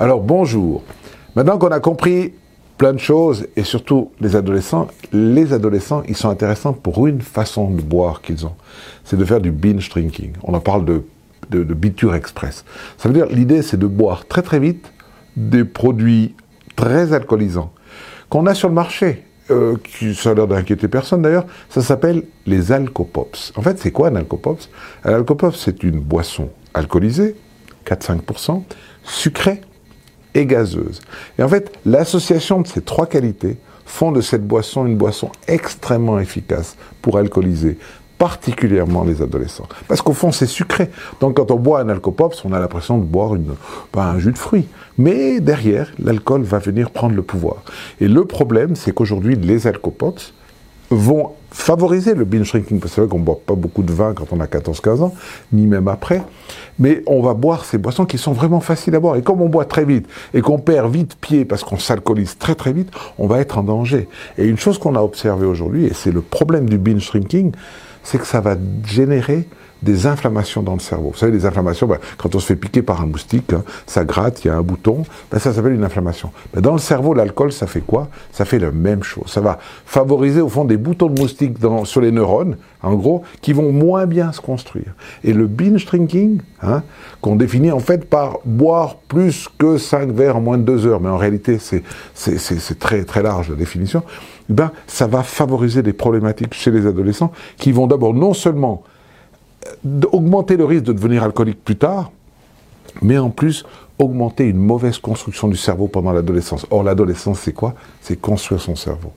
Alors bonjour. Maintenant qu'on a compris plein de choses, et surtout les adolescents, les adolescents, ils sont intéressants pour une façon de boire qu'ils ont. C'est de faire du binge drinking. On en parle de, de, biture express. Ça veut dire, l'idée, c'est de boire très très vite des produits très alcoolisants qu'on a sur le marché. Euh, qui, ça a l'air d'inquiéter personne d'ailleurs, ça s'appelle les alcopops. En fait, c'est quoi un alcopops? Un alcopops, c'est une boisson alcoolisée, 4-5%, sucrée et gazeuse. Et en fait, l'association de ces trois qualités font de cette boisson une boisson extrêmement efficace pour alcooliser particulièrement les adolescents. Parce qu'au fond, c'est sucré. Donc quand on boit un alcopops, on a l'impression de boire une, un jus de fruits. Mais derrière, l'alcool va venir prendre le pouvoir. Et le problème, c'est qu'aujourd'hui, les alcopops vont favoriser le binge drinking, parce que c'est vrai qu'on ne boit pas beaucoup de vin quand on a 14-15 ans, ni même après, mais on va boire ces boissons qui sont vraiment faciles à boire. Et comme on boit très vite et qu'on perd vite pied parce qu'on s'alcoolise très très vite, on va être en danger. Et une chose qu'on a observée aujourd'hui, et c'est le problème du binge drinking, c'est que ça va générer des inflammations dans le cerveau. Vous savez, les inflammations, ben, quand on se fait piquer par un moustique, hein, ça gratte, il y a un bouton, ben, ça s'appelle une inflammation. Mais dans le cerveau, l'alcool, ça fait quoi? Ça fait la même chose. Ça va favoriser, au fond, des boutons de moustique dans, sur les neurones, en gros, qui vont moins bien se construire. Et le binge drinking, hein, qu'on définit en fait par boire plus que 5 verres en moins de 2 heures, mais en réalité, c'est très, très large la définition, ben, ça va favoriser des problématiques chez les adolescents qui vont d'abord non seulement augmenter le risque de devenir alcoolique plus tard, mais en plus augmenter une mauvaise construction du cerveau pendant l'adolescence. Or, l'adolescence, c'est quoi? C'est construire son cerveau.